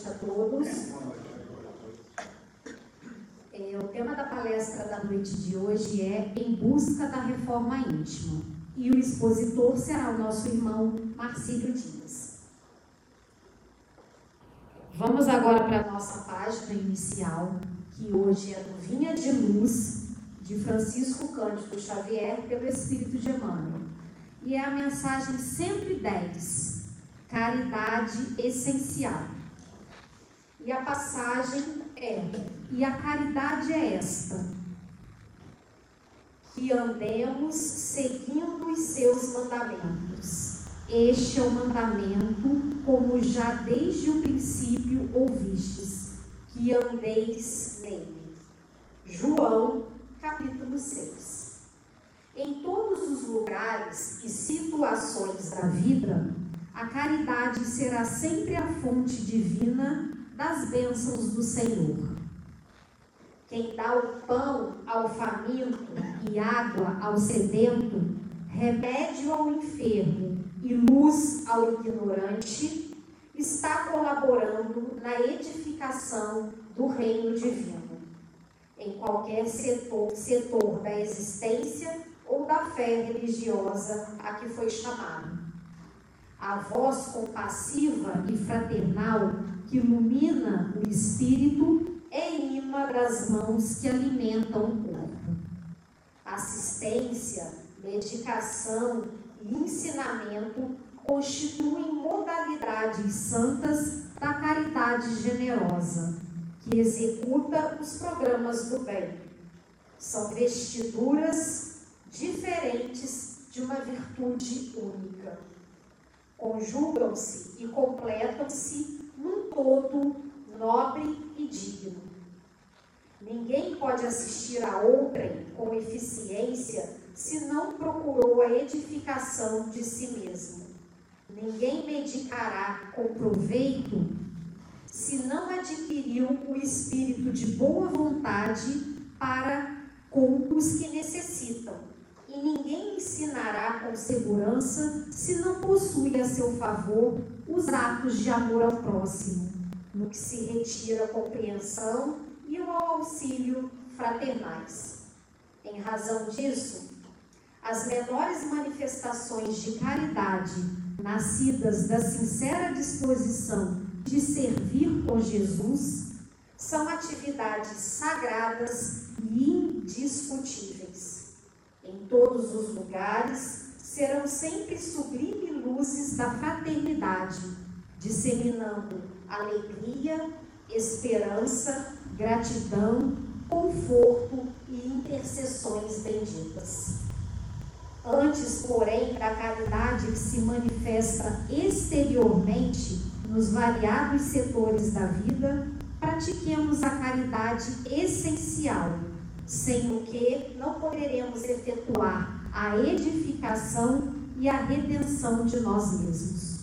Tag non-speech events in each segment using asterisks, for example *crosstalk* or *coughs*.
noite, a todos. É, o tema da palestra da noite de hoje é Em Busca da Reforma Íntima. E o expositor será o nosso irmão Marcílio Dias. Vamos agora para a nossa página inicial, que hoje é do Vinha de Luz, de Francisco Cândido Xavier, pelo Espírito de Emmanuel. E é a mensagem 110, Caridade Essencial. E a passagem é: E a caridade é esta, que andemos seguindo os seus mandamentos. Este é o mandamento, como já desde o princípio ouvistes, que andeis nele. João, capítulo 6. Em todos os lugares e situações da vida, a caridade será sempre a fonte divina das bênçãos do Senhor. Quem dá o pão ao faminto e água ao sedento, remédio ao enfermo e luz ao ignorante, está colaborando na edificação do reino divino, em qualquer setor, setor da existência ou da fé religiosa a que foi chamado. A voz compassiva e fraternal que ilumina o espírito é imã das mãos que alimentam o corpo. Assistência, medicação e ensinamento constituem modalidades santas da caridade generosa, que executa os programas do bem. São vestiduras diferentes de uma virtude única. Conjugam-se e completam-se num todo nobre e digno. Ninguém pode assistir a outrem com eficiência se não procurou a edificação de si mesmo. Ninguém medicará com proveito se não adquiriu o espírito de boa vontade para com os que necessitam e ninguém ensinará com segurança se não possui a seu favor os atos de amor ao próximo, no que se retira a compreensão e o auxílio fraternais. Em razão disso, as menores manifestações de caridade, nascidas da sincera disposição de servir com Jesus, são atividades sagradas e indiscutíveis em todos os lugares, serão sempre sublime luzes da fraternidade, disseminando alegria, esperança, gratidão, conforto e intercessões benditas. Antes, porém, da caridade que se manifesta exteriormente nos variados setores da vida, pratiquemos a caridade essencial sem o que não poderemos efetuar a edificação e a redenção de nós mesmos.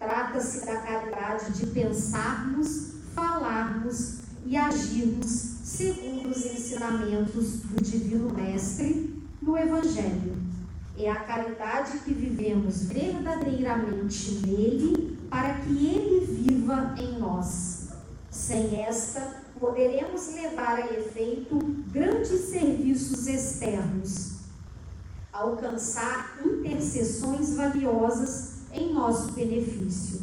Trata-se da caridade de pensarmos, falarmos e agirmos segundo os ensinamentos do Divino Mestre no Evangelho. É a caridade que vivemos verdadeiramente nele para que ele viva em nós. Sem esta, poderemos levar a efeito grandes serviços externos, alcançar intercessões valiosas em nosso benefício,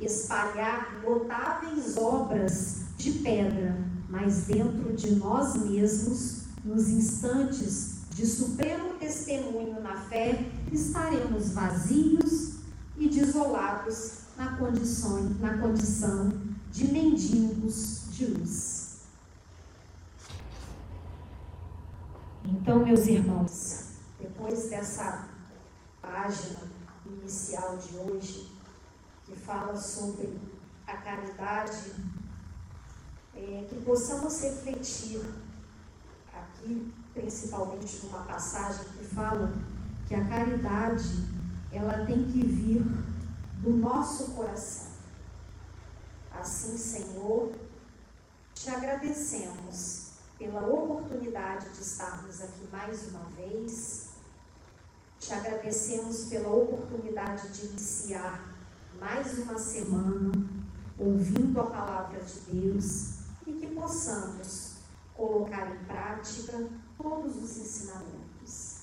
espalhar notáveis obras de pedra, mas dentro de nós mesmos, nos instantes de supremo testemunho na fé, estaremos vazios e desolados na condição, na condição de mendigos luz. Então, meus irmãos, depois dessa página inicial de hoje, que fala sobre a caridade, é, que possamos refletir aqui, principalmente numa passagem que fala que a caridade ela tem que vir do nosso coração. Assim, Senhor, te agradecemos pela oportunidade de estarmos aqui mais uma vez. Te agradecemos pela oportunidade de iniciar mais uma semana ouvindo a palavra de Deus e que possamos colocar em prática todos os ensinamentos.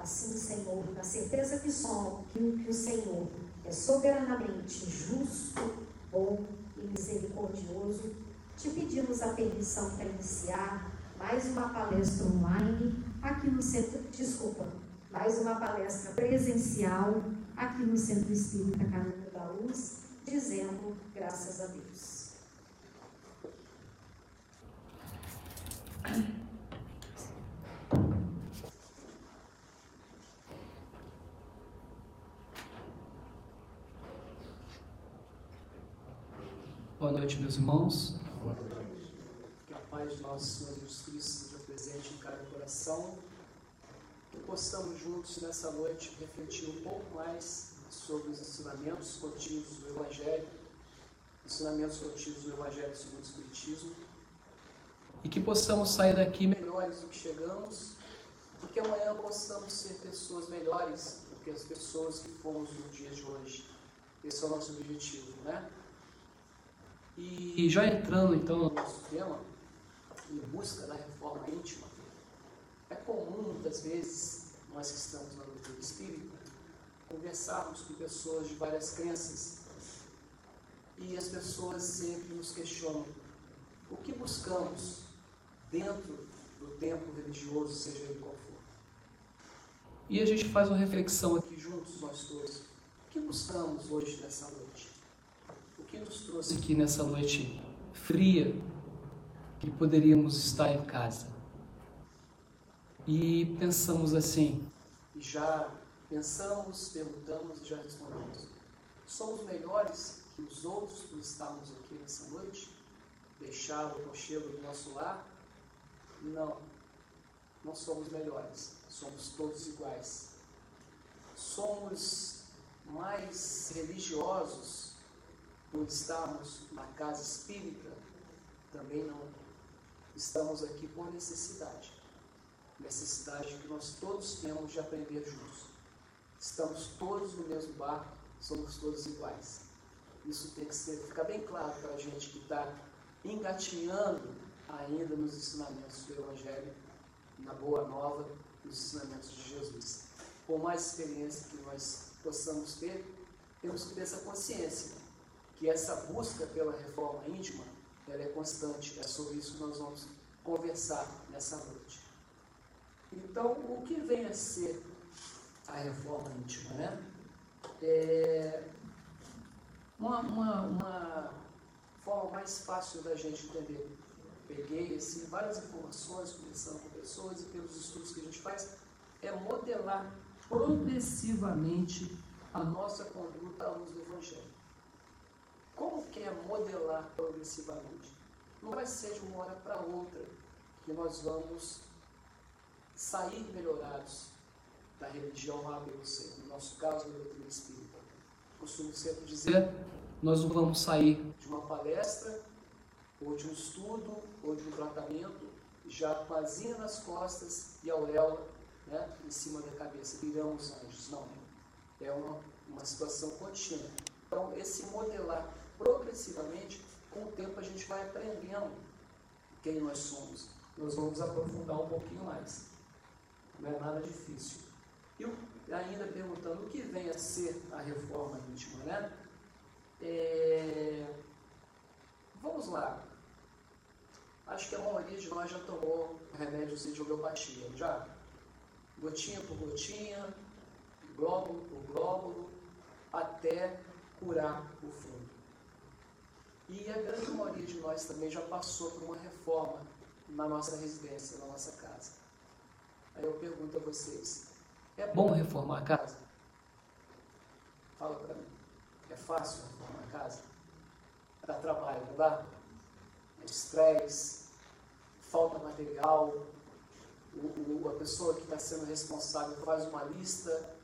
Assim, Senhor, na certeza que somos, que o Senhor é soberanamente justo, bom e misericordioso, te pedimos a permissão para iniciar mais uma palestra online aqui no centro, desculpa, mais uma palestra presencial aqui no Centro Espírita Caminho da Luz, dizendo graças a Deus. Boa noite, meus irmãos. Paz de nosso Senhor Jesus Cristo seja presente em cada coração. Que possamos juntos nessa noite refletir um pouco mais sobre os ensinamentos contidos do Evangelho, ensinamentos contidos do Evangelho segundo o Espiritismo. E que possamos sair daqui melhores do que chegamos, e que amanhã possamos ser pessoas melhores do que as pessoas que fomos no dia de hoje. Esse é o nosso objetivo, né? E já entrando então no nosso tema, em busca da reforma íntima, é comum muitas vezes, nós que estamos na doutrina espírita, conversarmos com pessoas de várias crenças e as pessoas sempre nos questionam o que buscamos dentro do tempo religioso, seja ele qual for. E a gente faz uma reflexão aqui juntos, nós todos. O que buscamos hoje nessa noite? que nos trouxe aqui nessa noite fria, que poderíamos estar em casa. E pensamos assim, e já pensamos, perguntamos e já respondemos. Somos melhores que os outros por estarmos aqui nessa noite? Deixar o conchego do nosso lar? Não, não somos melhores, somos todos iguais. Somos mais religiosos por estarmos na casa espírita, também não. Estamos aqui por necessidade. Necessidade que nós todos temos de aprender juntos. Estamos todos no mesmo barco, somos todos iguais. Isso tem que ser, ficar bem claro para a gente que está engatinhando ainda nos ensinamentos do Evangelho, na Boa Nova, nos ensinamentos de Jesus. Por mais experiência que nós possamos ter, temos que ter essa consciência que essa busca pela reforma íntima ela é constante. É sobre isso que nós vamos conversar nessa noite. Então, o que vem a ser a reforma íntima? Né? É uma, uma, uma forma mais fácil da gente entender. Peguei assim, várias informações, conversando com pessoas e pelos estudos que a gente faz, é modelar progressivamente a nossa conduta à luz do Evangelho. Como quer modelar progressivamente? Não vai ser de uma hora para outra que nós vamos sair melhorados da religião A, B ou C. No nosso caso, da doutrina espírita. Costumo sempre dizer, nós não vamos sair de uma palestra, ou de um estudo, ou de um tratamento, já com a asinha nas costas e a auréola né, em cima da cabeça, viramos anjos. Não. É uma, uma situação contínua. Então, esse modelar progressivamente, com o tempo a gente vai aprendendo quem nós somos. Nós vamos aprofundar um pouquinho mais. Não é nada difícil. E ainda perguntando o que vem a ser a reforma íntima, né? É... Vamos lá. Acho que a maioria de nós já tomou remédios de homeopatia, já? Gotinha por gotinha, glóbulo por glóbulo, até curar o fundo. E a grande maioria de nós também já passou por uma reforma na nossa residência, na nossa casa. Aí eu pergunto a vocês: é bom reformar a casa? Fala para mim. É fácil reformar a casa? Dá trabalho, não dá? É estresse, falta material, o, o, a pessoa que está sendo responsável faz uma lista,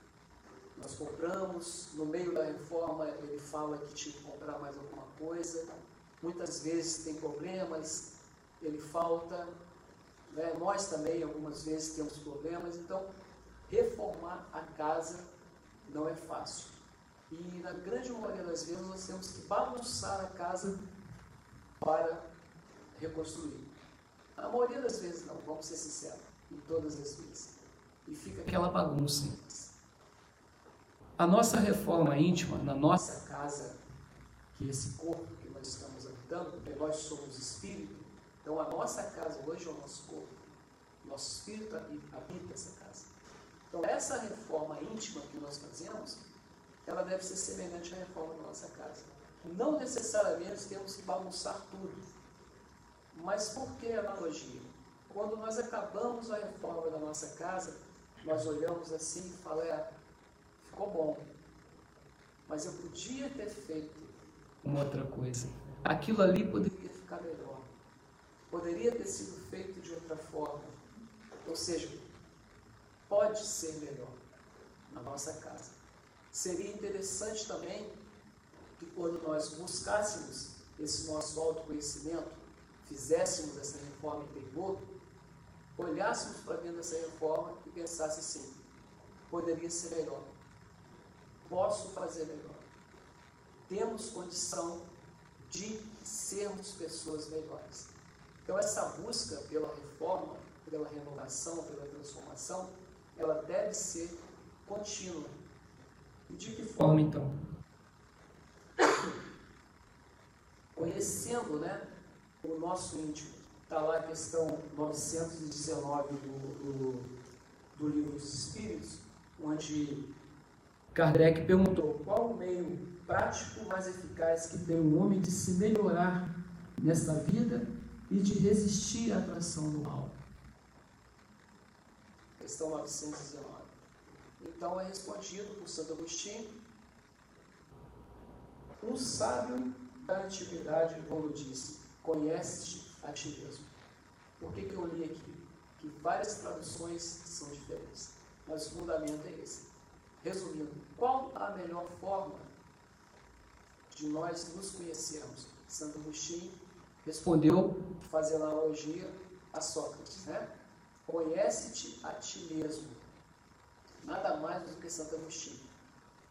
nós compramos, no meio da reforma ele fala que tinha que comprar mais alguma coisa, muitas vezes tem problemas, ele falta, né? nós também algumas vezes temos problemas, então reformar a casa não é fácil. E na grande maioria das vezes nós temos que bagunçar a casa para reconstruir. A maioria das vezes não, vamos ser sinceros, em todas as vezes. E fica aquela bagunça. A nossa reforma íntima na nossa casa, que esse corpo que nós estamos habitando, porque nós somos espírito, então a nossa casa hoje é o nosso corpo. Nosso espírito habita essa casa. Então essa reforma íntima que nós fazemos, ela deve ser semelhante à reforma da nossa casa. Não necessariamente temos que bagunçar tudo. Mas por que analogia? Quando nós acabamos a reforma da nossa casa, nós olhamos assim e falamos, é, ficou bom. Mas eu podia ter feito uma outra coisa. Aquilo ali poderia ficar melhor. Poderia ter sido feito de outra forma. Ou seja, pode ser melhor na nossa casa. Seria interessante também que quando nós buscássemos esse nosso autoconhecimento, fizéssemos essa reforma interior, olhássemos para dentro dessa reforma e pensasse assim, poderia ser melhor. Posso fazer melhor. Temos condição de sermos pessoas melhores. Então essa busca pela reforma, pela renovação, pela transformação, ela deve ser contínua. E de que forma então? *coughs* Conhecendo né, o nosso íntimo. Está lá a questão 919 do, do, do livro dos Espíritos, onde Kardec perguntou qual o meio prático mais eficaz que tem o homem de se melhorar nesta vida e de resistir à atração do mal. Questão 919. Então é respondido por Santo Agostinho. Um sábio da antiguidade, quando disse, conhece a ti mesmo. Por que, que eu li aqui? Que várias traduções são diferentes, mas o fundamento é esse. Resumindo, qual a melhor forma de nós nos conhecermos? Santo Agostinho respondeu, fazendo analogia a Sócrates, né? Conhece-te a ti mesmo. Nada mais do que Santo Agostinho.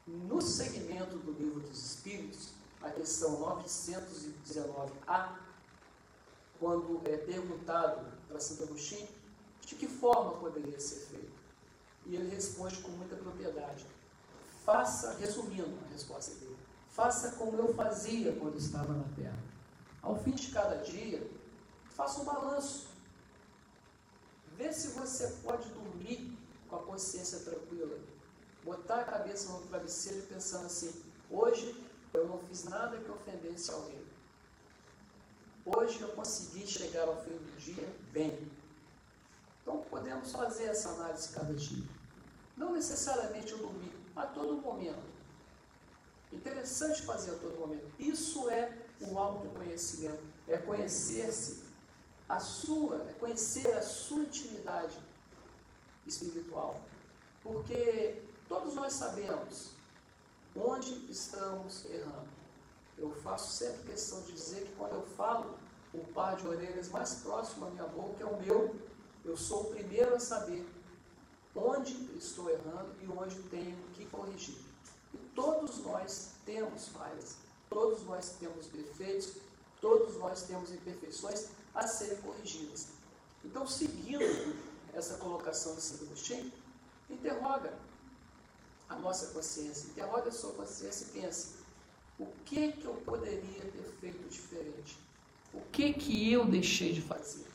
No segmento do livro dos Espíritos, a questão 919a, quando é perguntado para Santo Agostinho de que forma poderia ser feito. Responde com muita propriedade. Faça, resumindo a resposta dele, faça como eu fazia quando estava na terra. Ao fim de cada dia, faça um balanço. Vê se você pode dormir com a consciência tranquila. Botar a cabeça no travesseiro e pensando assim, hoje eu não fiz nada que ofendesse alguém. Hoje eu consegui chegar ao fim do dia bem. Então podemos fazer essa análise cada dia. Não necessariamente eu dormir, a todo momento. Interessante fazer a todo momento. Isso é o autoconhecimento. É conhecer-se a sua, é conhecer a sua intimidade espiritual. Porque todos nós sabemos onde estamos errando. Eu faço sempre questão de dizer que quando eu falo, o par de orelhas mais próximo à minha boca é o meu, eu sou o primeiro a saber onde estou errando e onde tenho que corrigir. E todos nós temos falhas, todos nós temos defeitos, todos nós temos imperfeições a serem corrigidas. Então, seguindo essa colocação de Santo Agostinho, interroga a nossa consciência, interroga a sua consciência e pense, o que que eu poderia ter feito diferente? O que que eu deixei de fazer?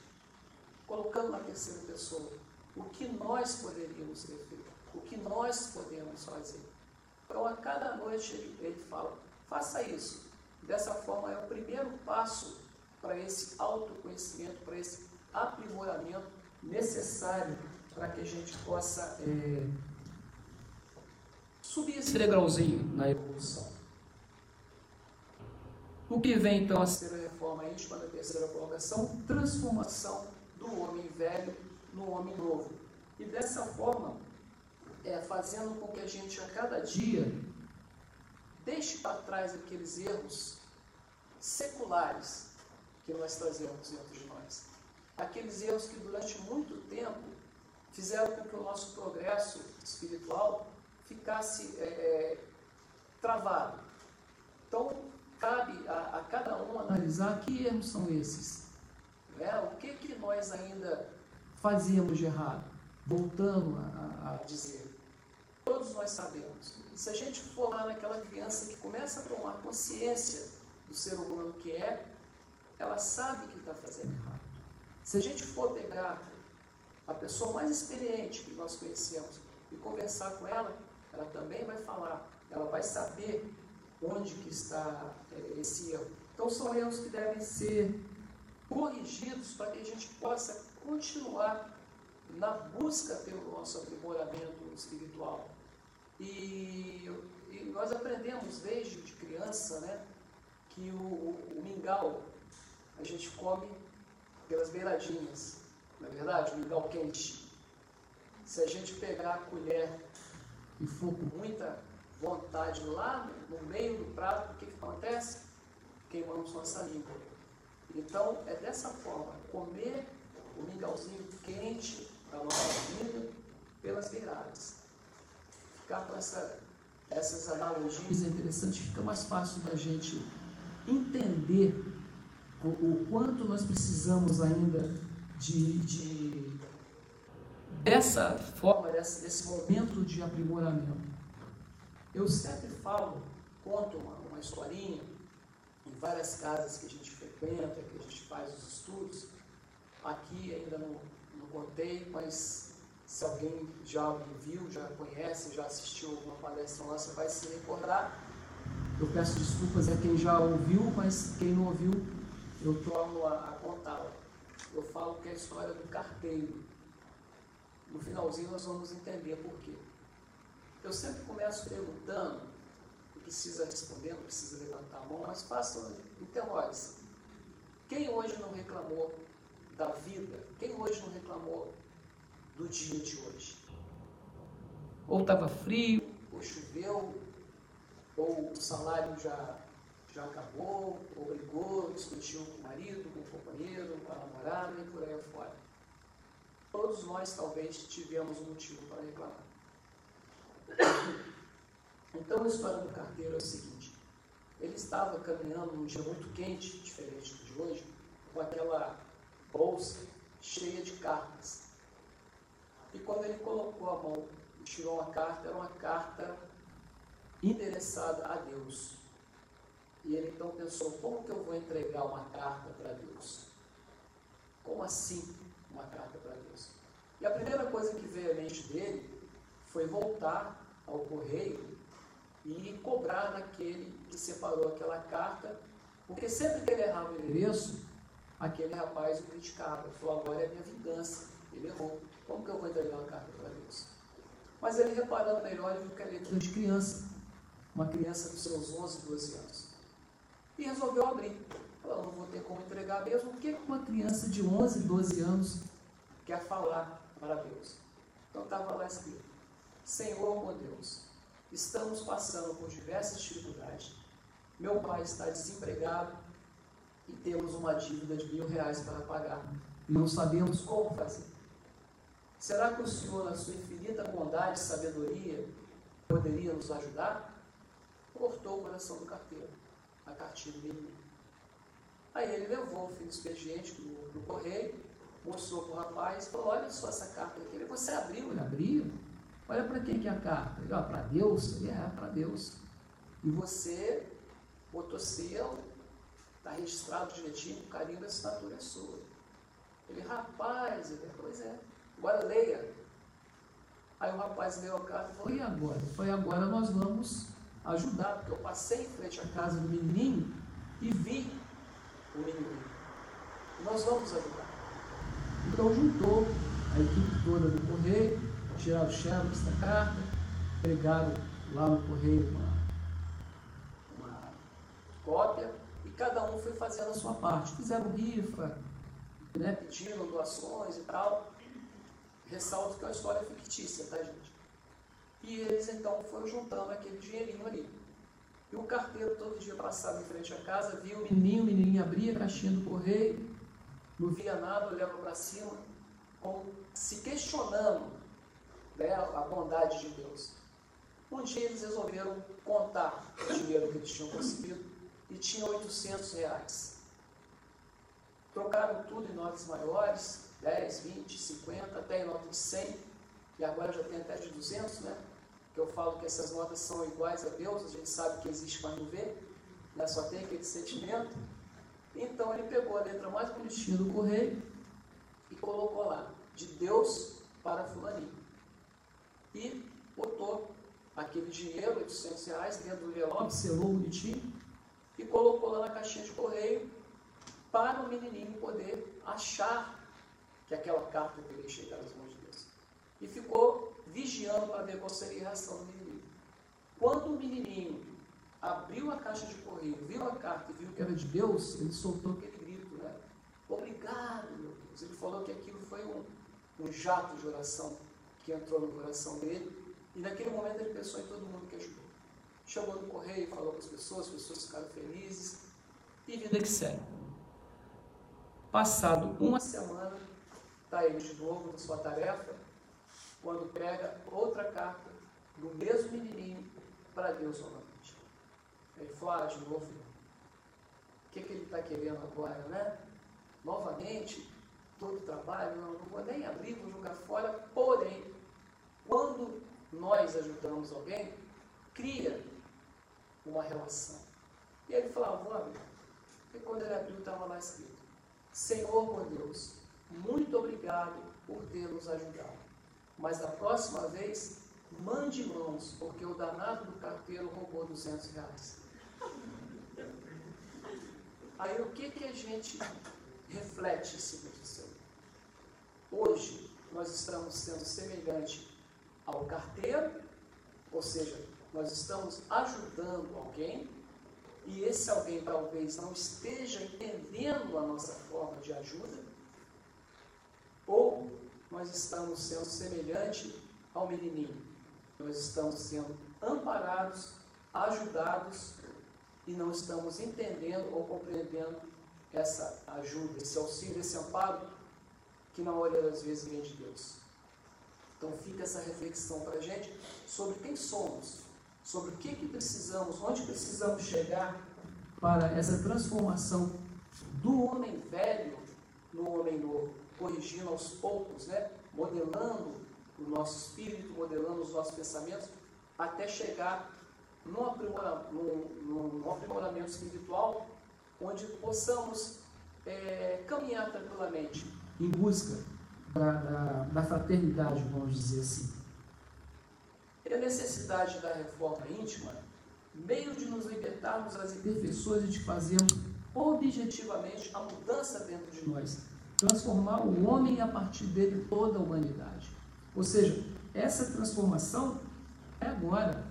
Colocando na terceira pessoa, o que nós poderíamos ter feito? O que nós podemos fazer? Então, a cada noite ele, ele fala, faça isso. Dessa forma, é o primeiro passo para esse autoconhecimento, para esse aprimoramento necessário para que a gente possa é, subir esse degrauzinho na evolução. O que vem então a ser a reforma íntima da terceira colocação? Transformação do homem velho no homem novo. E dessa forma, é, fazendo com que a gente a cada dia deixe para trás aqueles erros seculares que nós trazemos dentro de nós. Aqueles erros que durante muito tempo fizeram com que o nosso progresso espiritual ficasse é, travado. Então, cabe a, a cada um analisar que erros são esses. Né? O que, que nós ainda fazíamos de errado? Voltando a, a dizer, todos nós sabemos. Se a gente for lá naquela criança que começa a tomar consciência do ser humano que é, ela sabe que está fazendo errado. Se a gente for pegar a pessoa mais experiente que nós conhecemos e conversar com ela, ela também vai falar, ela vai saber onde que está é, esse erro. Então são erros que devem ser corrigidos para que a gente possa continuar na busca pelo nosso aprimoramento espiritual. E, e nós aprendemos desde de criança né, que o, o, o mingau a gente come pelas beiradinhas, não é verdade? O mingau quente. Se a gente pegar a colher e for com muita vontade lá no meio do prato, o que, que acontece? Queimamos nossa língua. Então, é dessa forma, comer o mingauzinho quente da nossa vida pelas beiradas. Ficar com essa, essas analogias é interessante, fica mais fácil da gente entender o, o, quanto nós precisamos ainda de, de dessa forma, desse, desse momento de aprimoramento. Eu sempre falo, conto uma, uma historinha em várias casas que a gente frequenta, que a gente faz os estudos. Aqui ainda não, não contei, mas se alguém já viu, já conhece, já assistiu alguma palestra nossa, vai se recordar. Eu peço desculpas a quem já ouviu, mas quem não ouviu, eu torno a, a contá-la. Eu falo que é a história do carteiro. No finalzinho nós vamos entender por quê. Eu sempre começo perguntando, não precisa responder, não precisa levantar a mão, mas faça, interrogue-se. Quem hoje não reclamou da vida? Quem hoje não reclamou do dia de hoje? Ou estava frio, ou choveu, ou o salário já, já acabou, ou brigou, discutiu com o marido, com o companheiro, com a namorada e por aí afora. Todos nós talvez tivemos um motivo para reclamar. Então a história do carteiro é o seguinte: ele estava caminhando num dia muito quente, diferente do de hoje, com aquela bolsa cheia de cartas. E quando ele colocou a mão e tirou uma carta, era uma carta endereçada a Deus. E ele então pensou: como que eu vou entregar uma carta para Deus? Como assim uma carta para Deus? E a primeira coisa que veio à mente dele foi voltar ao correio e cobrar daquele que separou aquela carta, porque sempre que ele errava o endereço, aquele rapaz o criticava. Falou, agora é minha vingança. Ele errou. Como que eu vou entregar uma carta para Deus? Mas ele reparando melhor, ele viu que a letra de criança, uma criança dos seus 11, 12 anos. E resolveu abrir. Falou, não vou ter como entregar mesmo. O que uma criança de 11, 12 anos quer falar para Deus? Então estava lá escrito. Senhor, meu Deus, estamos passando por diversas dificuldades. Meu pai está desempregado e temos uma dívida de mil reais para pagar. E não sabemos como fazer. Será que o Senhor, na sua infinita bondade e sabedoria, poderia nos ajudar? Cortou o coração do carteiro, a cartinha do menino. Aí ele levou o filho expediente para o correio, mostrou para o rapaz, falou, olha só essa carta aqui. Você abriu? Ele abriu. Olha para quem que é a carta. Ele, ó, para Deus? Ele é para Deus. E você botou selo, está registrado direitinho, o carinho da assinatura é sua. Ele, rapaz, ele, pois é, agora leia. Aí o rapaz leu a carta e falou, e agora? Foi agora nós vamos ajudar, porque eu passei em frente à casa do menininho e vi o menininho. Nós vamos ajudar. Então juntou a equipe toda do correio, tiraram o xerox da carta, pegaram lá no correio uma cópia e cada um foi fazendo a sua parte. Fizeram rifa, né, pedindo doações e tal. Ressalto que é uma história fictícia, tá, gente? E eles então foram juntando aquele dinheirinho ali. E o carteiro todo dia passava em frente à casa, via o menininho, o menininho abria a caixinha do correio, não via nada, olhava para cima, como se questionando né, a bondade de Deus. Um dia eles resolveram contar o dinheiro que eles tinham conseguido e tinham 800 reais. Trocaram tudo em notas maiores, 10, 20, 50, até em nota de 100, e agora já tem até de 200, né? Que eu falo que essas notas são iguais a Deus, a gente sabe que existe, mas não vê, né? só tem aquele sentimento. Então ele pegou a letra mais bonitinha do correio e colocou lá, de Deus para fulaninho. E botou aquele dinheiro, 800 reais, dentro do envelope, selou bonitinho e colocou lá na caixinha de correio para o menininho poder achar que aquela carta teria chegado às mãos de Deus. E ficou vigiando para ver qual seria a reação do menininho. Quando o menininho abriu a caixa de correio, viu a carta e viu que era de Deus, ele soltou aquele grito, né? Obrigado, meu Deus. Ele falou que aquilo foi um, um jato de oração que entrou no coração dele. E naquele momento ele pensou em todo mundo que ajudou. Chegou no correio, falou com as pessoas, as pessoas ficaram felizes. E vida que segue. Passado uma semana, está ele de novo na sua tarefa, quando pega outra carta do mesmo menininho para Deus novamente. Ele falou, ah, de novo, o que, que ele está querendo agora, né? Novamente, todo o trabalho, não, não vou nem abrir, vou jogar fora, porém, quando nós ajudamos alguém, cria uma relação. E ele falava, vou. E quando ele abriu, estava lá escrito, Senhor, meu Deus, muito obrigado por ter nos ajudado. Mas da próxima vez, mande mãos, porque o danado do carteiro roubou 200 reais. Aí o que, que a gente reflete esse aconteceu? Hoje, nós estamos sendo semelhante ao carteiro, ou seja, nós estamos ajudando alguém e esse alguém talvez não esteja entendendo a nossa forma de ajuda, ou nós estamos sendo semelhante ao menininho. Nós estamos sendo amparados, ajudados e não estamos entendendo ou compreendendo essa ajuda, esse auxílio, esse amparo que na maioria das vezes vem de Deus. Então fica essa reflexão para a gente sobre quem somos, sobre o que, que precisamos, onde precisamos chegar para essa transformação do homem velho no homem novo, corrigindo aos poucos, né? modelando o nosso espírito, modelando os nossos pensamentos, até chegar num aprimoramento, espiritual, onde possamos é, caminhar tranquilamente em busca da, da, da fraternidade, vamos dizer assim. E a necessidade da reforma íntima, meio de nos libertarmos das imperfeições e de fazermos objetivamente a mudança dentro de nós, transformar o homem e a partir dele toda a humanidade. Ou seja, essa transformação é agora.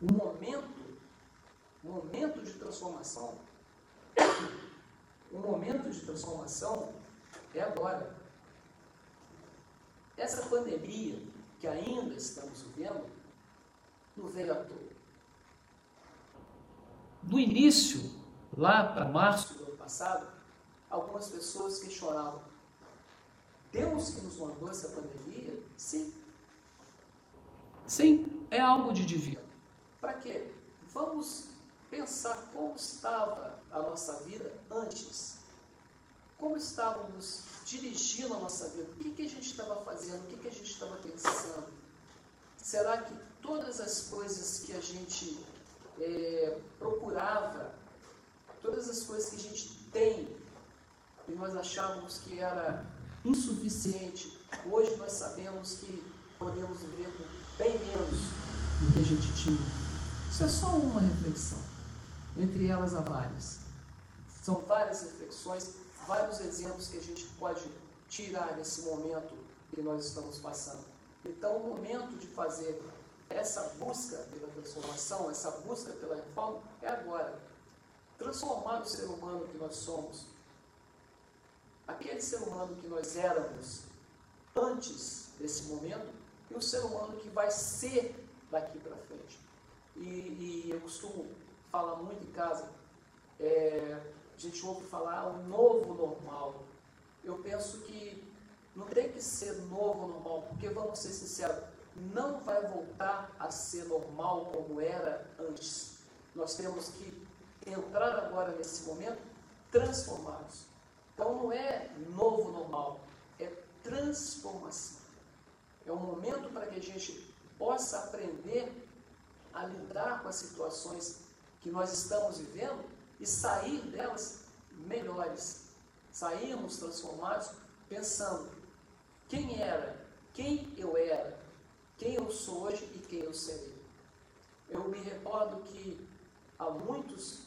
O momento, o momento de transformação, o momento de transformação é agora. Essa pandemia que ainda estamos vivendo não veio à toa. Do início, lá para março do ano passado, algumas pessoas questionavam: Deus que nos mandou essa pandemia? Sim. Sim, é algo de divino. Para quê? Vamos pensar como estava a nossa vida antes. Como estávamos dirigindo a nossa vida? O que, que a gente estava fazendo? O que, que a gente estava pensando? Será que todas as coisas que a gente é, procurava, todas as coisas que a gente tem, e nós achávamos que era insuficiente, hoje nós sabemos que podemos viver com bem menos do que a gente tinha. Isso é só uma reflexão. Entre elas há várias. São várias reflexões, vários exemplos que a gente pode tirar desse momento que nós estamos passando. Então, o momento de fazer essa busca pela transformação, essa busca pela reforma, é agora. Transformar o ser humano que nós somos. Aquele ser humano que nós éramos antes desse momento e o ser humano que vai ser daqui para frente. E, e, eu costumo falar muito em casa, é, gente ouve falar o novo normal. Eu penso que não tem que ser novo normal, porque vamos ser sinceros, não vai voltar a ser normal como era antes. Nós temos que entrar agora nesse momento transformados. Então não é novo normal, é transformação. É um momento para que a gente possa aprender a lidar com as situações que nós estamos vivendo e sair delas melhores. Sairmos transformados pensando quem era, quem eu era, quem eu sou hoje e quem eu serei. Eu me recordo que há muitos,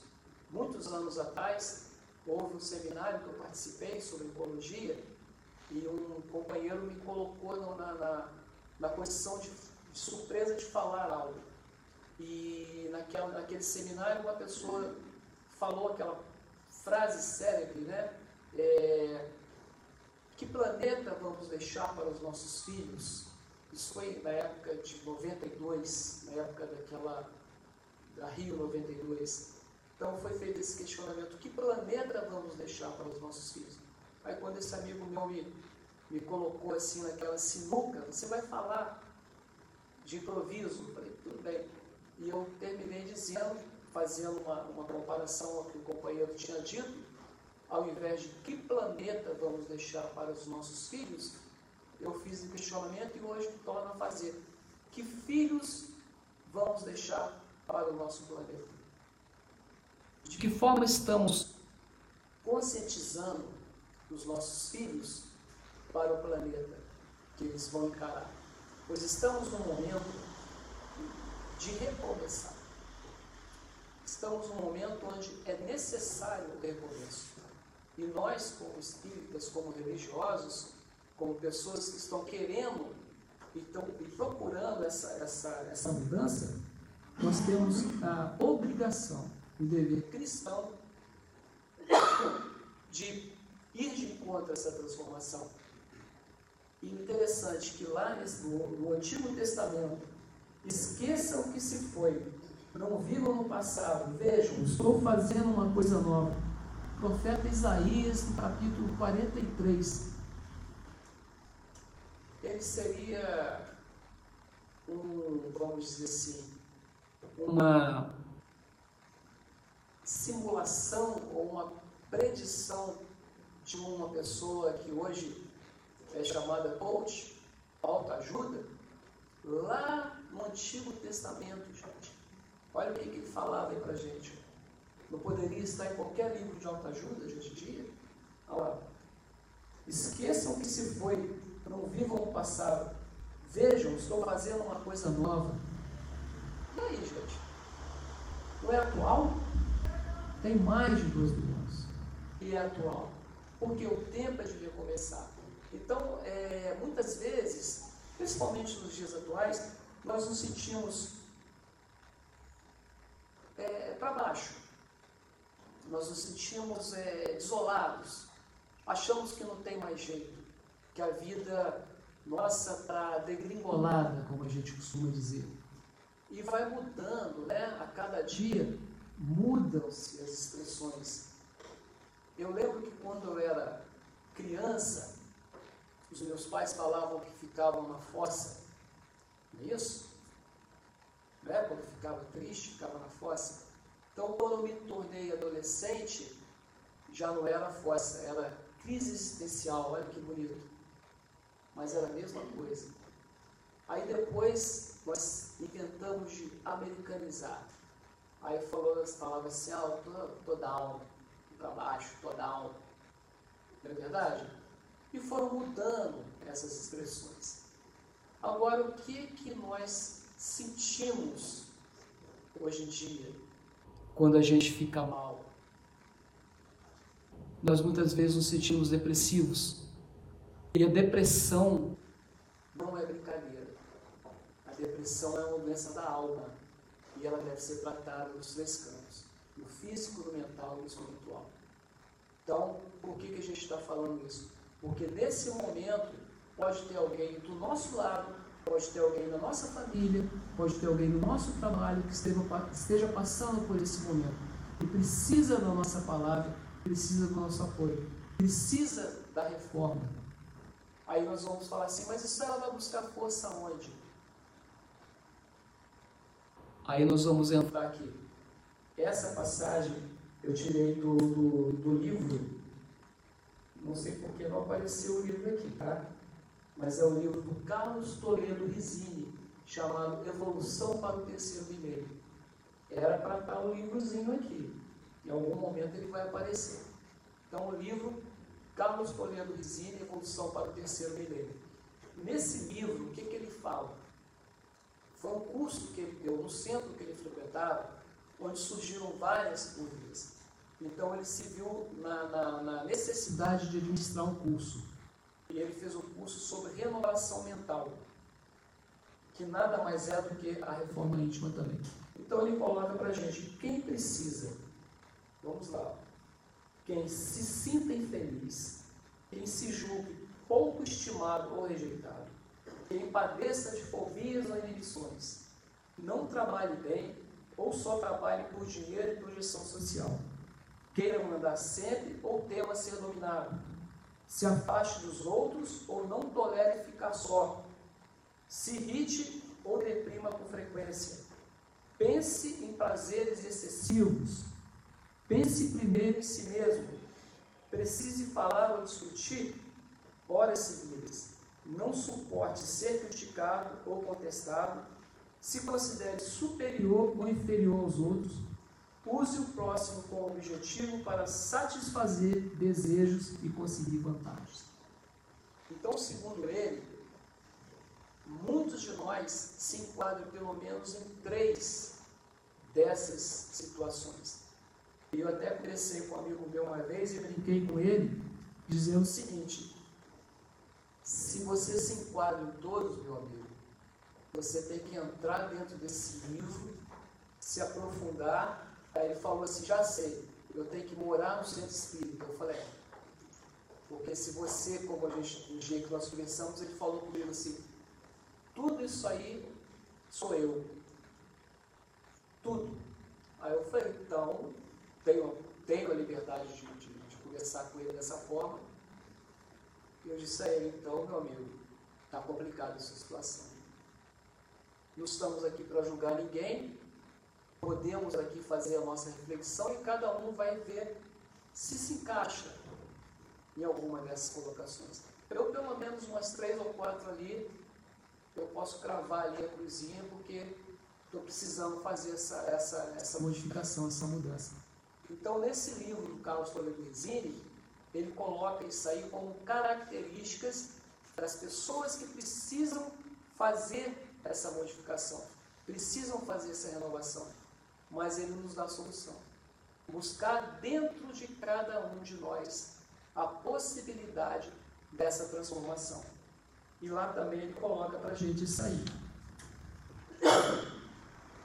muitos anos atrás, houve um seminário que eu participei sobre ecologia e um companheiro me colocou na, na, na condição de, de surpresa de falar algo. E naquela, naquele seminário uma pessoa falou aquela frase célebre, né? É, que planeta vamos deixar para os nossos filhos? Isso foi na época de 92, na época daquela da Rio 92. Então foi feito esse questionamento: que planeta vamos deixar para os nossos filhos? Aí quando esse amigo meu me, me colocou assim naquela sinuca, você vai falar de improviso? Eu falei, tudo bem. E eu terminei dizendo, fazendo uma, uma comparação ao que o companheiro tinha dito, ao invés de que planeta vamos deixar para os nossos filhos, eu fiz o questionamento e hoje torno a fazer. Que filhos vamos deixar para o nosso planeta? De que forma estamos conscientizando os nossos filhos para o planeta que eles vão encarar? Pois estamos num momento de recomeçar. Estamos num momento onde é necessário o recomeço. E nós, como espíritas, como religiosos, como pessoas que estão querendo e estão procurando essa, essa, essa mudança, nós temos a obrigação, o dever cristão de ir de encontro a essa transformação. E interessante que lá no, no Antigo Testamento, esqueçam o que se foi, não vivam no passado, vejam, estou fazendo uma coisa nova profeta Isaías, no capítulo 43. Ele seria um, vamos dizer assim, uma simulação ou uma predição de uma pessoa que hoje é chamada coach, autoajuda, lá no Antigo Testamento, gente. Olha o que, ele falava aí pra gente não poderia estar em qualquer livro de autoajuda de hoje em dia? Olha lá. Esqueçam que se foi, não vivam o passado. Vejam, estou fazendo uma coisa nova. E aí, gente? Não é atual? Tem mais de dois mil anos. E é atual. Porque o tempo é de recomeçar. Então, é, muitas vezes, principalmente nos dias atuais, nós nos sentimos é, para baixo nós nos sentimos é, isolados, achamos que não tem mais jeito, que a vida nossa está degringolada, como a gente costuma dizer. E vai mudando, né? A cada dia mudam-se as expressões. Eu lembro que quando eu era criança, os meus pais falavam que ficavam na fossa, não é isso? Né? Quando ficava triste, ficava na fossa. Então, quando me tornei adolescente, já não era fossa, era crise existencial, olha que bonito. Mas era a mesma coisa. Aí depois nós inventamos de americanizar. Aí falou, falava assim, ah, tô, tô down, para baixo, tô down. Não é verdade? E foram mudando essas expressões. Agora, o que, que nós sentimos hoje em dia? quando a gente fica mal. Nós muitas vezes nos sentimos depressivos. E a depressão não é brincadeira. A depressão é uma doença da alma. E ela deve ser tratada nos três campos: no físico, no mental e no espiritual. Então, por que, que a gente está falando isso? Porque nesse momento pode ter alguém do nosso lado pode ter alguém da nossa família, pode ter alguém no nosso trabalho que esteja, passando por esse momento e precisa da nossa palavra, precisa do nosso apoio, precisa da reforma. Aí nós vamos falar assim, mas isso ela vai buscar força onde? Aí nós vamos entrar aqui. Essa passagem eu tirei do, do, do livro, não sei porque não apareceu o livro aqui, tá? Mas é o livro do Carlos Toledo Risini, chamado Evolução para o Terceiro Milênio. Era para estar um livrozinho aqui. Em algum momento ele vai aparecer. Então, o livro Carlos Toledo Risini, Evolução para o Terceiro Milênio. Nesse livro, o que, que ele fala? Foi um curso que ele deu no centro que ele frequentava, onde surgiram várias dúvidas. Então ele se viu na, na, na, necessidade de administrar um curso. E ele fez um curso sobre renovação mental, que nada mais é do que a reforma íntima também. Então ele coloca para a gente, quem precisa, vamos lá, quem se sinta infeliz, quem se julgue pouco estimado ou rejeitado, quem padeça de fobias ou inibições, não trabalhe bem ou só trabalhe por dinheiro e projeção social, queira mandar sempre ou tema ser dominado, se afaste dos outros ou não tolere ficar só, se irrite ou deprima com frequência, pense em prazeres excessivos, pense primeiro em si mesmo, precise falar ou discutir, horas seguidas, não suporte ser criticado ou contestado, se considere superior ou inferior aos outros, use o próximo como objetivo para satisfazer desejos e conseguir vantagens. Então, segundo ele, muitos de nós se enquadram pelo menos em três dessas situações. Eu até conversei com um amigo meu uma vez e brinquei com ele, dizendo o seguinte: se você se enquadra em todos, meu amigo, você tem que entrar dentro desse livro, se aprofundar. Aí ele falou assim: já sei, eu tenho que morar no centro espírita. Eu falei: é. Porque se você, como a gente, no dia que nós conversamos, ele falou comigo assim: tudo isso aí sou eu. Tudo. Aí eu falei: então, tenho, tenho a liberdade de, de, de conversar com ele dessa forma e eu disse a ele, então, meu amigo, está complicada essa situação. Não estamos aqui para julgar ninguém, podemos aqui fazer a nossa reflexão e cada um vai ver se se encaixa em alguma dessas colocações. Eu, pelo menos, umas três ou quatro ali, eu posso cravar ali a cruzinha, porque estou precisando fazer essa, essa, essa modificação, essa mudança. Então, nesse livro do Carlos Toledo Resini, ele coloca isso aí como características das pessoas que precisam fazer essa modificação, precisam fazer essa renovação. Mas ele nos dá a solução. Buscar dentro de cada um de nós a possibilidade dessa transformação. E lá também ele coloca para a gente isso aí. *coughs*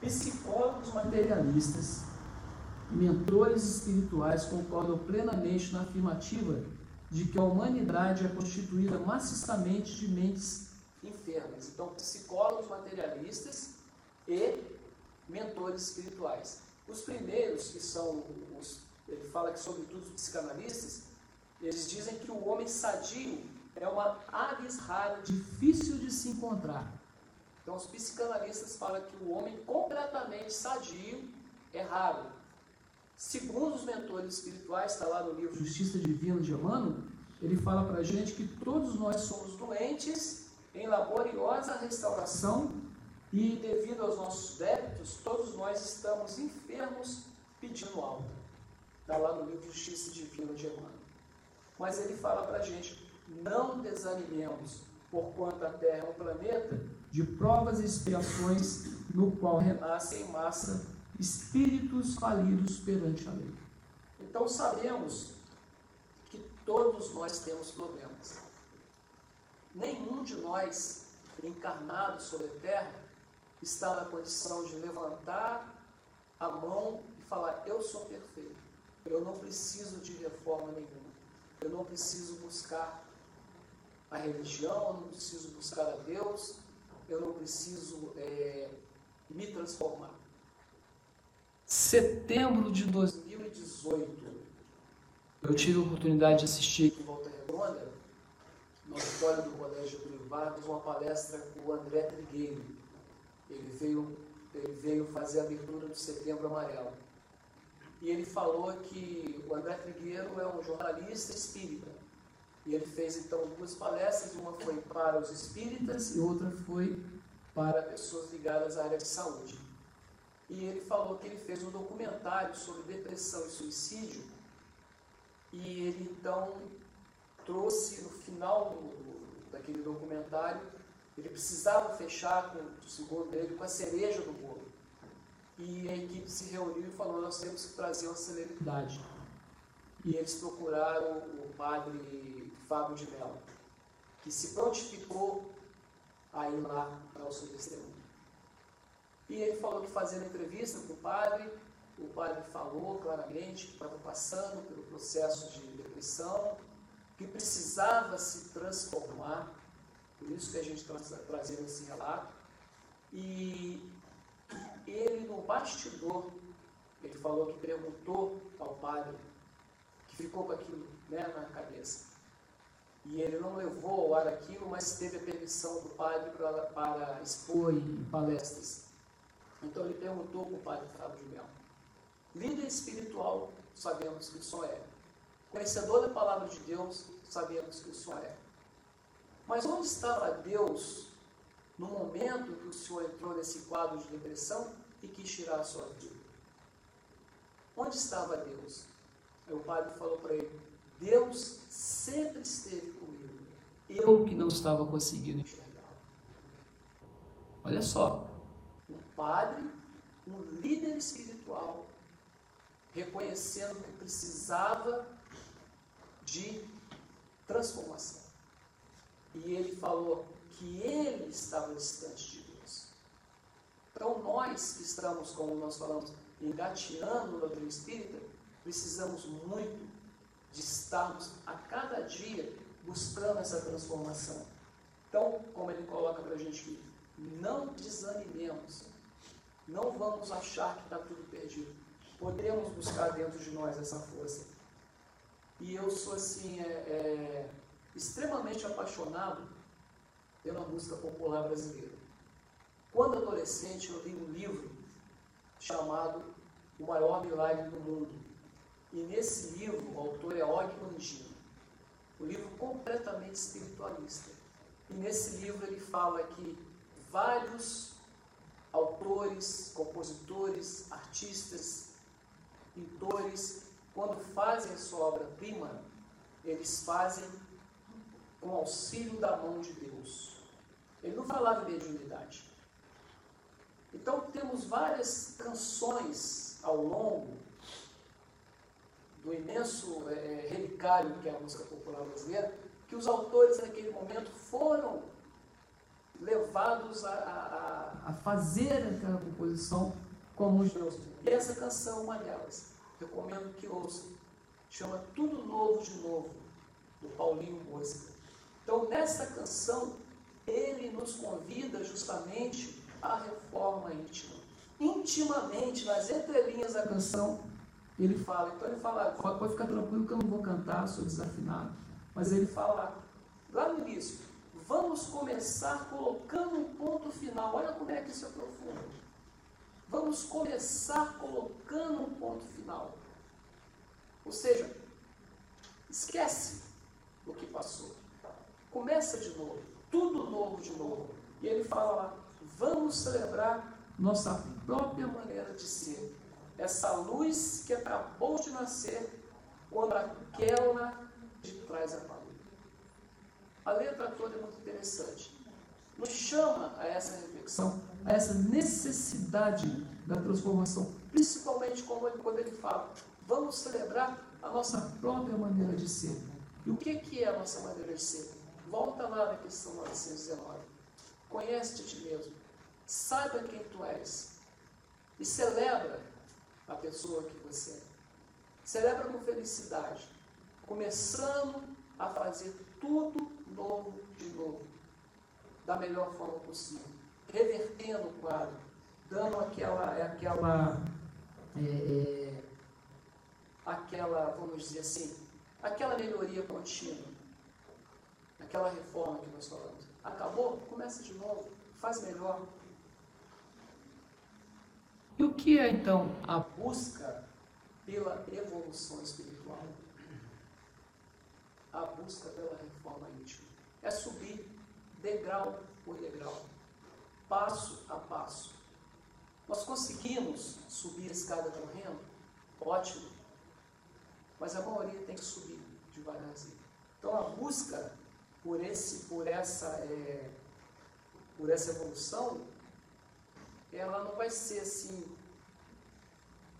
Psicólogos materialistas mentores espirituais concordam plenamente na afirmativa de que a humanidade é constituída maciçamente de mentes enfermas. Então, psicólogos materialistas e mentores espirituais. Os primeiros, que são os, ele fala que sobretudo os psicanalistas, eles dizem que o homem sadio é uma aves rara, difícil de se encontrar. Então, os psicanalistas falam que o homem completamente sadio é raro. Segundo os mentores espirituais, está lá no livro Justiça Divina de Emmanuel, ele fala para a gente que todos nós somos doentes em laboriosa restauração e devido aos nossos débitos, todos nós estamos enfermos pedindo alta. Está lá no livro Justiça Divina de Emmanuel. Mas ele fala para a gente, não desanimemos, porquanto a Terra é um planeta de provas e expiações no qual renasce em massa espíritos falidos perante a lei. Então sabemos que todos nós temos problemas. Nenhum de nós, encarnado sobre a terra, está na condição de levantar a mão e falar: Eu sou perfeito, eu não preciso de reforma nenhuma, eu não preciso buscar a religião, eu não preciso buscar a Deus, eu não preciso é, me transformar. Setembro de 2018, eu tive a oportunidade de assistir em Volta Redonda, no auditório do Colégio Privado, uma palestra com o André Trigueiro. Ele veio ele veio fazer a abertura do Setembro Amarelo. E ele falou que o André Trigueiro é um jornalista espírita. E ele fez então duas palestras, uma foi para os espíritas e outra foi para pessoas ligadas à área de saúde. E ele falou que ele fez um documentário sobre depressão e suicídio. E ele então trouxe no final do, daquele documentário, ele precisava fechar, com, segundo ele, com a cereja do bolo. E a equipe se reuniu e falou: Nós temos que trazer uma celebridade. E eles procuraram o padre Fábio de Mello, que se prontificou a ir lá para o seu testemunho. E ele falou que fazendo entrevista com o padre, o padre falou claramente que estava passando pelo processo de depressão, que precisava se transformar, por isso que a gente trazendo esse relato. E ele, no bastidor, ele falou que perguntou ao padre, que ficou com aquilo né, na cabeça. E ele não levou ao ar aquilo, mas teve a permissão do padre para, para expor em palestras. Então ele perguntou para o padre Fábio de Mel. Líder espiritual, sabemos que o senhor é. Conhecedor da palavra de Deus, sabemos que o senhor é. Mas onde estava Deus no momento que o senhor entrou nesse quadro de depressão e quis tirar a sua vida? Onde estava Deus? Aí o padre falou para ele: Deus sempre esteve comigo. Eu que não estava conseguindo enxergar. Olha só, um padre, um líder espiritual, reconhecendo que precisava de transformação. E ele falou que ele estava distante de Deus. Então, nós que estamos, como nós falamos, engateando no doutrina espírita, precisamos muito de estarmos a cada dia buscando essa transformação. Então, como ele coloca para a gente aqui, não desanimemos, não vamos achar que está tudo perdido. Podemos buscar dentro de nós essa força. E eu sou assim, é, é, extremamente apaixonado pela música popular brasileira. Quando adolescente, eu li um livro chamado O Maior Milagre do Mundo. E nesse livro, o autor é Og Mandino. Um livro completamente espiritualista. E nesse livro ele fala que vários autores, compositores, artistas, pintores, quando fazem a sua obra-prima, eles fazem com auxílio da mão de Deus. Ele não falava em mediunidade. Então temos várias canções ao longo do imenso é, relicário que é a música popular brasileira, que os autores naquele momento foram levados a, a, a fazer aquela composição como os deuses. E essa canção uma delas. Recomendo que ouçam. Chama Tudo Novo de Novo, do Paulinho Música. Então, nessa canção, ele nos convida justamente à reforma íntima. Intimamente, nas entrelinhas da canção, ele fala. Então, ele fala: pode ficar tranquilo que eu não vou cantar, sou desafinado. Mas ele fala lá no início: vamos começar colocando um ponto final. Olha como é que isso é profundo. Vamos começar colocando um ponto final. Ou seja, esquece o que passou. Começa de novo, tudo novo de novo. E ele fala lá: vamos celebrar nossa própria maneira de ser. Essa luz que acabou de nascer quando aquela de trás apagou. A letra toda é muito interessante. Nos chama a essa reflexão, a essa necessidade da transformação, principalmente quando ele fala, vamos celebrar a nossa própria maneira de ser. E o que é a nossa maneira de ser? Volta lá na questão 919. Conhece-te ti mesmo. Saiba quem tu és. E celebra a pessoa que você é. Celebra com felicidade. Começando a fazer tudo novo de novo, da melhor forma possível, revertendo o quadro, dando aquela, aquela, é, é, aquela, vamos dizer assim, aquela melhoria contínua, aquela reforma que nós falamos. Acabou? Começa de novo, faz melhor. E o que é então a busca pela evolução espiritual? A busca pela reforma íntima. É subir degrau por degrau, passo a passo. Nós conseguimos subir a escada correndo? Ótimo. Mas a maioria tem que subir devagarzinho. Então a busca por, esse, por, essa, é, por essa evolução, ela não vai ser assim.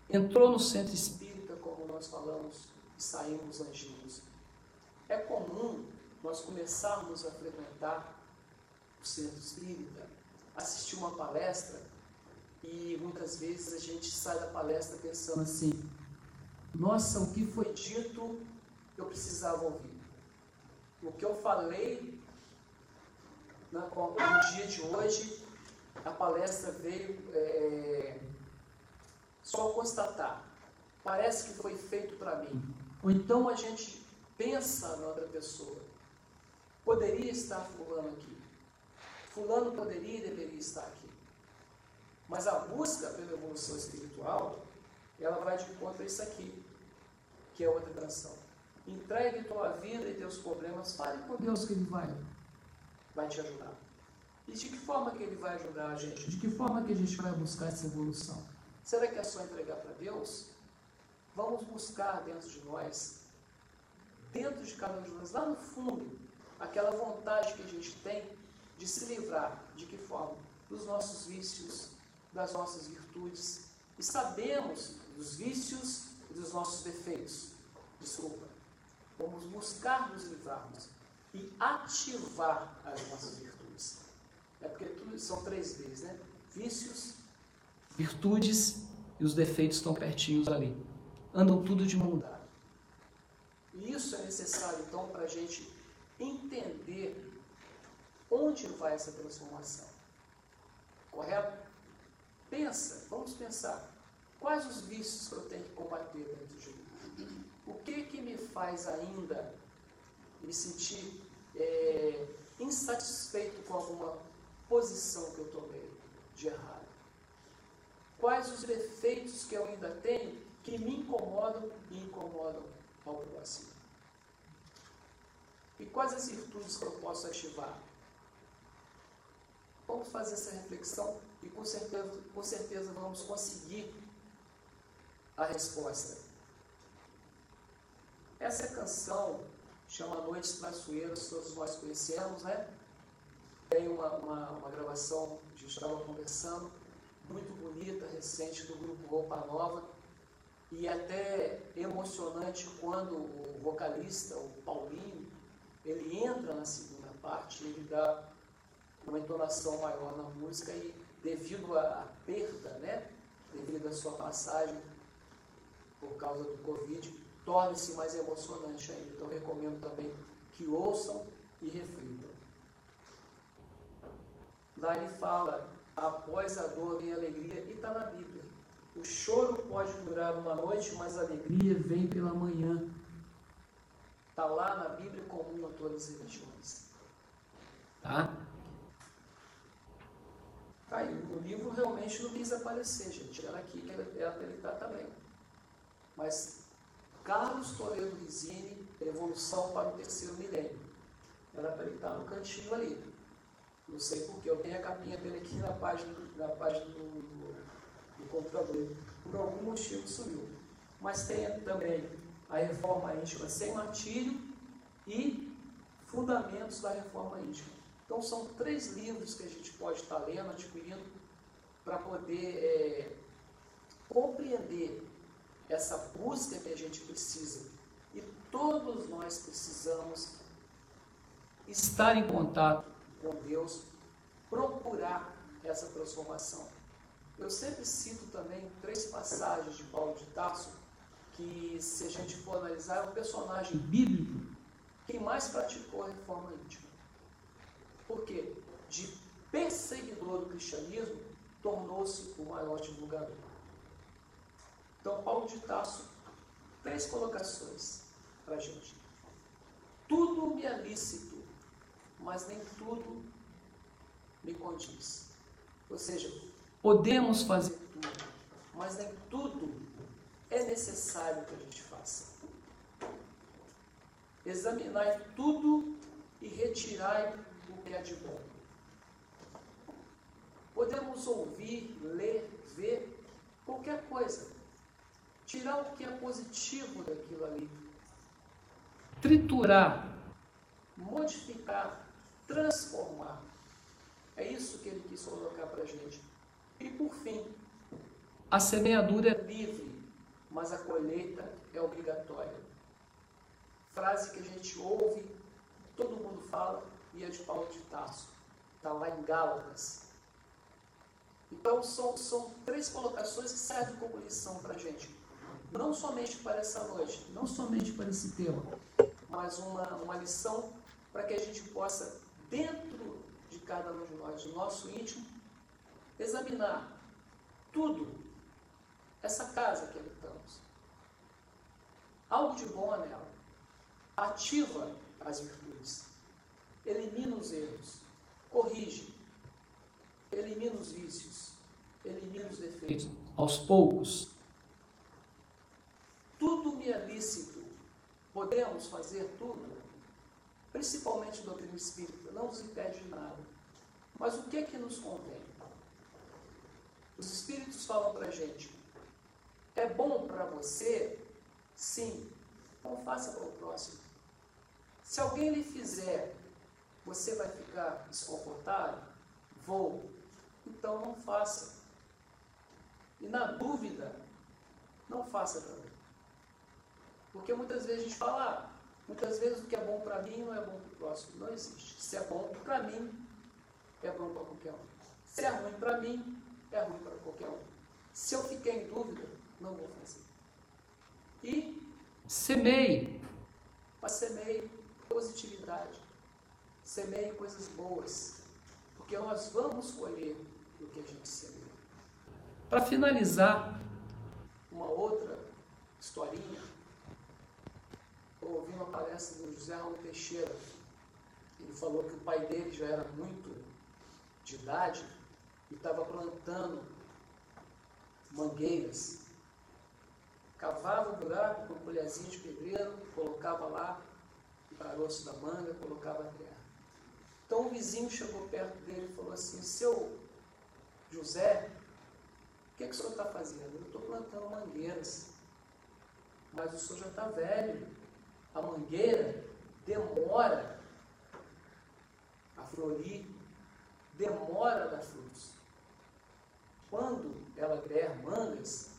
Entrou no centro espírita, como nós falamos, e saímos anjos. É comum nós começarmos a frequentar o centro espírita, assistir uma palestra e muitas vezes a gente sai da palestra pensando assim: nossa, o que foi dito eu precisava ouvir. O que eu falei no dia de hoje, a palestra veio é, só constatar. Parece que foi feito para mim. Ou então a gente pensa na outra pessoa. Poderia estar fulano aqui. Fulano poderia e deveria estar aqui. Mas a busca pela evolução espiritual, ela vai de encontro a isso aqui, que é outra canção. Entregue tua vida e teus problemas, fale com Deus que Ele vai, vai te ajudar. E de que forma que Ele vai ajudar a gente? De que forma que a gente vai buscar essa evolução? Será que é só entregar para Deus? Vamos buscar dentro de nós, dentro de cada um de nós, lá no fundo, aquela vontade que a gente tem de se livrar, de que forma? Dos nossos vícios, das nossas virtudes. E sabemos dos vícios e dos nossos defeitos. Desculpa. Vamos buscar nos livrarmos e ativar as nossas virtudes. É porque tudo são três vezes, né? Vícios, virtudes e os defeitos estão pertinhos ali. Andam tudo de mão dada. E isso é necessário, então, para a gente entender onde vai essa transformação. Correto? Pensa, vamos pensar. Quais os vícios que eu tenho que combater dentro de mim? O que que me faz ainda me sentir é, insatisfeito com alguma posição que eu tomei de errado? Quais os defeitos que eu ainda tenho que me incomodam e incomodam ao próximo? E quais as virtudes que eu posso ativar? Vamos fazer essa reflexão e com certeza, com certeza vamos conseguir a resposta. Essa canção chama Noites Traiçoeiras, todos nós conhecemos, né? Tem uma, uma, uma gravação, a gente estava conversando, muito bonita, recente, do grupo Roupa Nova, e até emocionante quando o vocalista, o Paulinho, ele entra na segunda parte, ele dá uma entonação maior na música e devido à perda, né, devido à sua passagem por causa do Covid, torna-se mais emocionante ainda. Então recomendo também que ouçam e reflitam. Lá ele fala, após a dor vem a alegria, e está na Bíblia. O choro pode durar uma noite, mas a alegria vem pela manhã. Está lá na Bíblia comum a todas as religiões. Tá? Tá aí, o livro realmente não quis aparecer, gente. Era aqui que era ele estar também. Mas Carlos Toledo Rizini, Evolução para o Terceiro Milênio. Era para ele estar no cantinho ali. Não sei porquê, eu tenho a capinha dele aqui na página, na página do, do, do computador. Por algum motivo sumiu. Mas tem também a Reforma Íntima sem martírio e Fundamentos da Reforma Íntima. Então, são três livros que a gente pode estar lendo, adquirindo, para poder é, compreender essa busca que a gente precisa. E todos nós precisamos estar em contato com Deus, procurar essa transformação. Eu sempre cito também três passagens de Paulo de Tarso, que, se a gente for analisar, é um personagem bíblico que mais praticou a reforma íntima. Por quê? De perseguidor do cristianismo, tornou-se o maior divulgador. Então, Paulo de Tarso, três colocações para a gente. Tudo me é lícito, mas nem tudo me condiz. Ou seja, podemos fazer tudo, mas nem tudo é necessário que a gente faça. Examinai tudo e retirai o que é de bom. Podemos ouvir, ler, ver qualquer coisa, tirar o que é positivo daquilo ali, triturar, modificar, transformar. É isso que ele quis colocar para a gente. E por fim, a semeadura é livre, mas a colheita é obrigatória. Frase que a gente ouve, todo mundo fala, e é de Paulo de Tarso. Está lá em Gálatas. Então, são, são três colocações que servem como lição para a gente. Não somente para essa noite, não somente para esse tema, mas uma, uma lição para que a gente possa, dentro de cada um de nós, o nosso íntimo, examinar tudo, essa casa que habitamos. Algo de bom nela. Ativa as virtudes. Elimina os erros. Corrige. Elimina os vícios. Elimina os defeitos. Aos poucos. Tudo me é lícito. Podemos fazer tudo. Principalmente doutrina espírita. Não nos impede de nada. Mas o que é que nos convém? Os espíritos falam para a gente: é bom para você? Sim. Então faça para o próximo. Se alguém lhe fizer, você vai ficar desconfortável? Vou. Então não faça. E na dúvida, não faça também. Porque muitas vezes a gente fala, ah, muitas vezes o que é bom para mim não é bom para o próximo. Não existe. Se é bom para mim, é bom para qualquer um. Se é ruim para mim, é ruim para qualquer um. Se eu fiquei em dúvida, não vou fazer. E semeie. Mas semeie positividade. Semeie coisas boas. Porque nós vamos colher o que a gente semeia. Para finalizar, uma outra historinha. Eu ouvi uma palestra do José Raul Teixeira. Ele falou que o pai dele já era muito de idade e estava plantando mangueiras. Cavava um buraco com colherzinha de pedreiro, colocava lá o caroço da manga, colocava a terra. Então o vizinho chegou perto dele e falou assim, seu José, o que, é que o senhor está fazendo? Eu estou plantando mangueiras. Mas o senhor já está velho. A mangueira demora a florir, demora a dar frutos. Quando ela der mangas,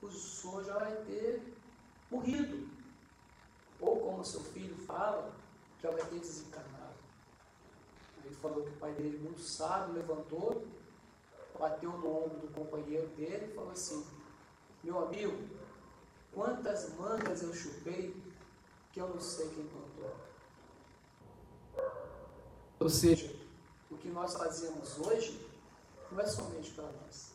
o senhor já vai ter morrido. Ou como seu filho fala, já vai ter desencarnado. Ele falou que o pai dele, muito sábio, levantou, bateu no ombro do companheiro dele e falou assim: Meu amigo, quantas mangas eu chupei que eu não sei quem plantou. Ou seja, o que nós fazemos hoje não é somente para nós.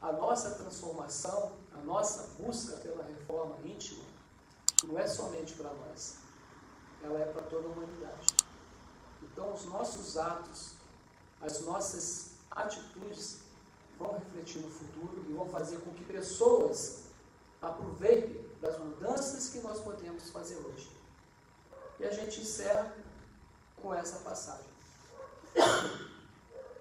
A nossa transformação, a nossa busca pela reforma íntima, não é somente para nós, ela é para toda a humanidade. Então, os nossos atos, as nossas atitudes vão refletir no futuro e vão fazer com que pessoas aproveitem das mudanças que nós podemos fazer hoje. E a gente encerra com essa passagem.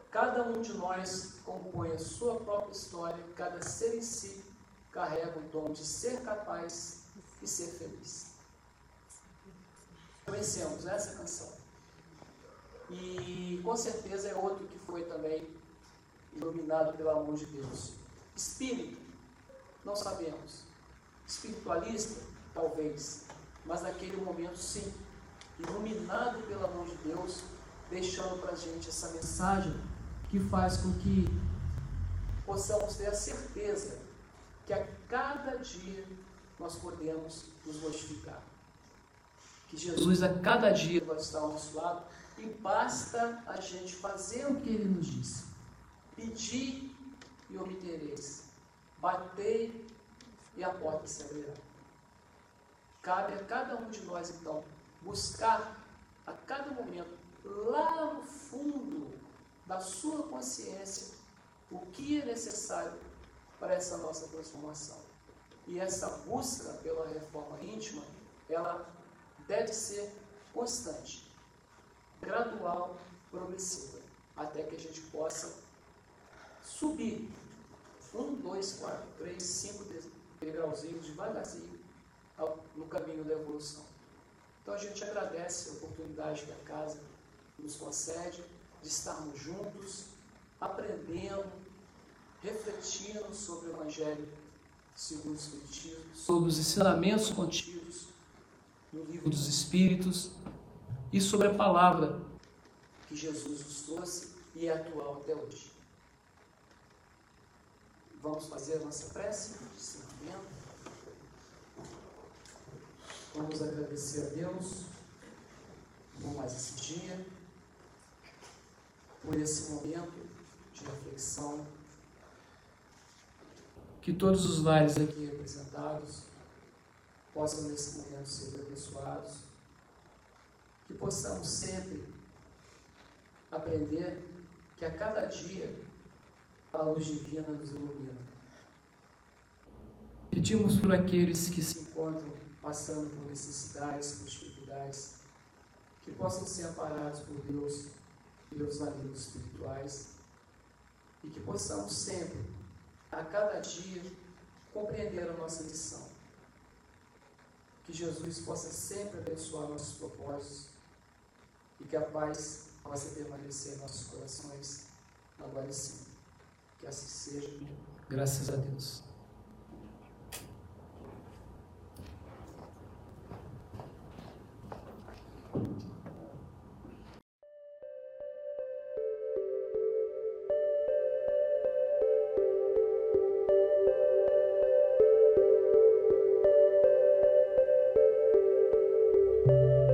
Cada um de nós compõe a sua própria história, cada ser em si carrega o dom de ser capaz e ser feliz. Conhecemos essa canção. E com certeza é outro que foi também iluminado pelo amor de Deus. Espírito, não sabemos. Espiritualista, talvez. Mas naquele momento, sim. Iluminado pelo amor de Deus, deixando para a gente essa mensagem que faz com que possamos ter a certeza que a cada dia nós podemos nos modificar. Que Jesus a cada dia vai estar ao nosso lado e basta a gente fazer o que ele nos disse. Pedir e obtereis. Batei e a porta se abrirá. Cabe a cada um de nós, então, buscar a cada momento, lá no fundo da sua consciência, o que é necessário para essa nossa transformação. E essa busca pela reforma íntima, ela deve ser constante, gradual, progressiva, até que a gente possa subir. 1, 2, 4, 3, 5, 10, degrauzinho, devagarzinho, ao, no caminho da evolução. Então a gente agradece a oportunidade que a casa nos concede de estarmos juntos, aprendendo, refletindo sobre o Evangelho segundo o Espiritismo, sobre os ensinamentos contidos no Livro dos Espíritos e sobre a palavra que Jesus nos trouxe e é atual até hoje. Vamos fazer a nossa prece? Sim ensinamento. Vamos agradecer a Deus por mais esse dia, por esse momento de reflexão. Que todos os lares aqui representados possam nesse momento ser abençoados. Que possamos sempre aprender que a cada dia a luz divina nos ilumina. Pedimos por aqueles que se encontram passando por necessidades, por dificuldades, que possam ser amparados por Deus e pelos amigos espirituais, e que possamos sempre, a cada dia, compreender a nossa missão. Que Jesus possa sempre abençoar nossos propósitos e que a paz possa permanecer em nossos corações agora e sempre. Que assim seja. Graças a Deus.